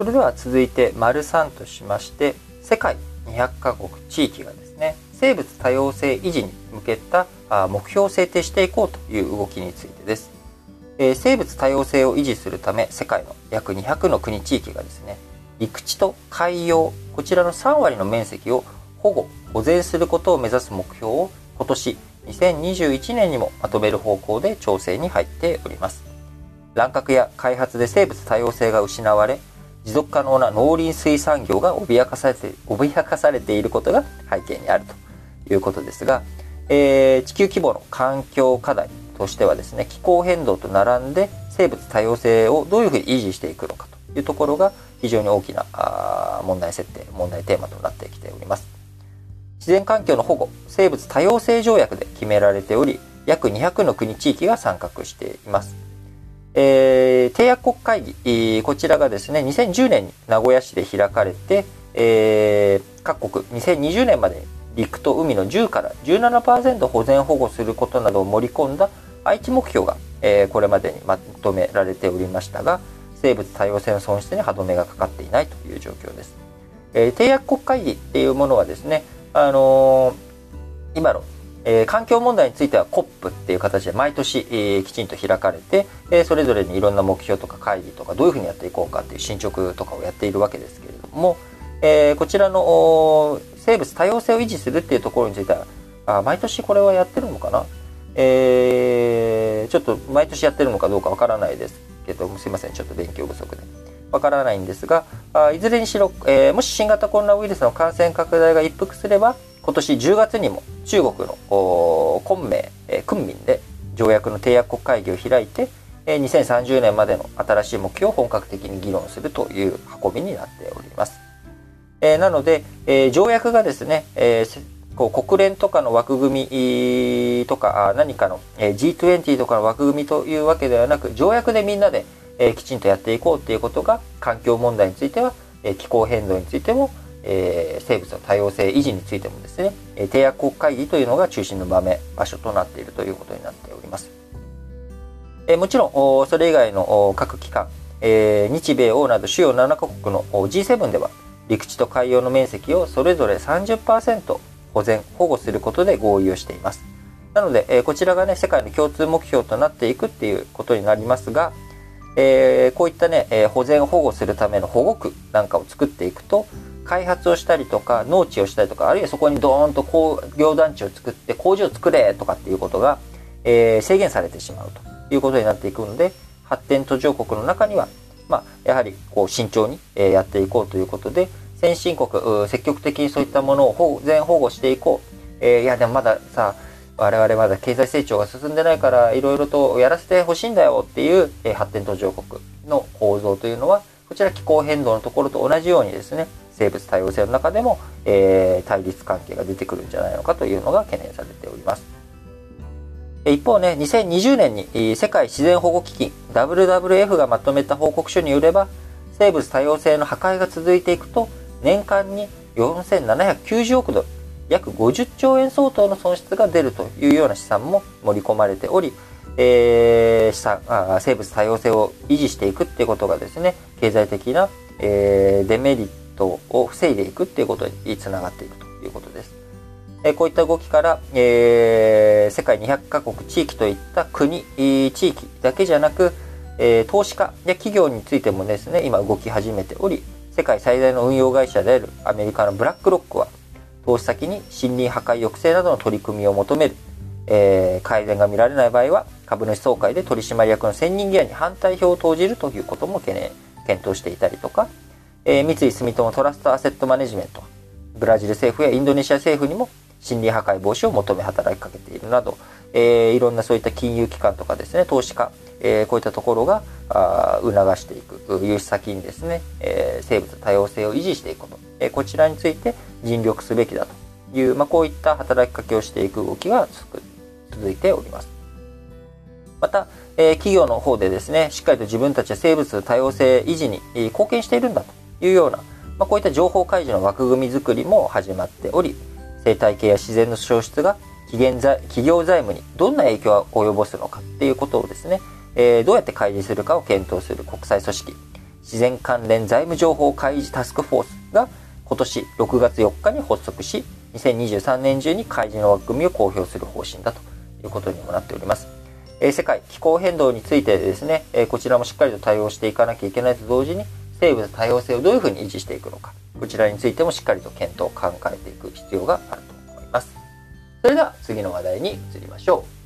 それでは続いて丸3としまして世界200カ国地域がですね生物多様性維持に向けた目標を制定していこうという動きについてです、え、生物多様性を維持するため世界の約200の国地域がですね陸地と海洋こちらの3割の面積を保護保全することを目指す目標を今年2021年にもまとめる方向で調整に入っております。乱獲や開発で生物多様性が失われ持続可能な農林水産業が脅かされて脅かされていることが背景にあるということですが、えー、地球規模の環境課題としてはですね気候変動と並んで生物多様性をどういうふうに維持していくのかというところが非常に大きな問題設定問題テーマとなってきております。自然環境の保護生物多様性条約で決められており約200の国地域が参画しています。えー、締約国会議、こちらがですね、2010年に名古屋市で開かれて、えー、各国2020年まで陸と海の10から17%保全保護することなどを盛り込んだ愛知目標が、えー、これまでにまとめられておりましたが、生物多様性の損失に歯止めがかかっていないという状況です。えー、締約国会議っていうものはですね、あのー、今のえー、環境問題については COP っていう形で毎年、えー、きちんと開かれて、えー、それぞれにいろんな目標とか会議とかどういうふうにやっていこうかっていう進捗とかをやっているわけですけれども、え、こちらの生物多様性を維持するっていうところについてはあ毎年これはやってるのかな、え、ちょっと毎年やってるのかどうかわからないですけどすいませんちょっと勉強不足で。わからないんですがあいずれにしろ、え、もし新型コロナウイルスの感染拡大が一服すれば今年10月にも中国の昆明、え昆明で条約の締約国会議を開いて、え2030年までの新しい目標を本格的に議論するという運びになっております。えなので、え条約がですね、えこう国連とかの枠組みとか何かの G20 とかの枠組みというわけではなく条約でみんなできちんとやっていこうということが環境問題については気候変動についてもえー、生物の多様性維持についてもですね、え締約国会議というのが中心の場面場所となっているということになっております。えー、もちろんそれ以外の各機関、えー、日米欧など主要7カ国の G7 では陸地と海洋の面積をそれぞれ30%保全保護することで合意をしています。なので、えこちらがね世界の共通目標となっていくっていうことになりますが、えー、こういったね、え保全保護するための保護区なんかを作っていくと開発をしたりとか農地をしたりとかあるいはそこにドーンと工業団地を作って工場を作れとかっていうことが、えー、制限されてしまうということになっていくので発展途上国の中には、まあ、やはりこう慎重に、え、やっていこうということで先進国積極的にそういったものを全保護していこう、えー、いやでもまださ我々まだ経済成長が進んでないからいろいろとやらせてほしいんだよっていう、え発展途上国の構造というのはこちら気候変動のところと同じようにですね生物多様性の中でも、えー、対立関係が出てくるんじゃないのかというのが懸念されております。一方ね、2020年に世界自然保護基金 WWF がまとめた報告書によれば、生物多様性の破壊が続いていくと、年間に4790億ドル、約50兆円相当の損失が出るというような試算も盛り込まれており、えー、資産あ生物多様性を維持していくっていうことがですね、経済的な、えー、デメリットを防いでいくっていうことにつながっていくということです。えこういった動きから、えー、世界200カ国地域といった国、地域だけじゃなく、えー、投資家や企業についてもですね、今動き始めており、世界最大の運用会社であるアメリカのブラックロックは、投資先に森林破壊抑制などの取り組みを求める、えー、改善が見られない場合は、株主総会で取締役の選任議案に反対票を投じるということも懸念、検討していたりとか、えー、三井住友トラストアセットマネジメント。ブラジル政府やインドネシア政府にも森林破壊防止を求め働きかけているなど、えー、いろんなそういった金融機関とかですね投資家、えー、こういったところがあ促していく融資先にですね、えー、生物多様性を維持していくこと、えー、こちらについて尽力すべきだという、まあ、こういった働きかけをしていく動きが続いております。また、えー、企業の方でですねしっかりと自分たちは生物多様性維持に貢献しているんだと。いうような、まあ、こういった情報開示の枠組み作りも始まっており生態系や自然の消失が企業財務にどんな影響を及ぼすのかっていうことをですね、えー、どうやって開示するかを検討する国際組織自然関連財務情報開示タスクフォースが今年6月4日に発足し、2023年中に開示の枠組みを公表する方針だということにもなっております。え世界気候変動についてですね、えこちらもしっかりと対応していかなきゃいけないと同時に、生物多様性をどういうふうに維持していくのか、こちらについてもしっかりと検討、考えていく必要があると思います。それでは次の話題に移りましょう。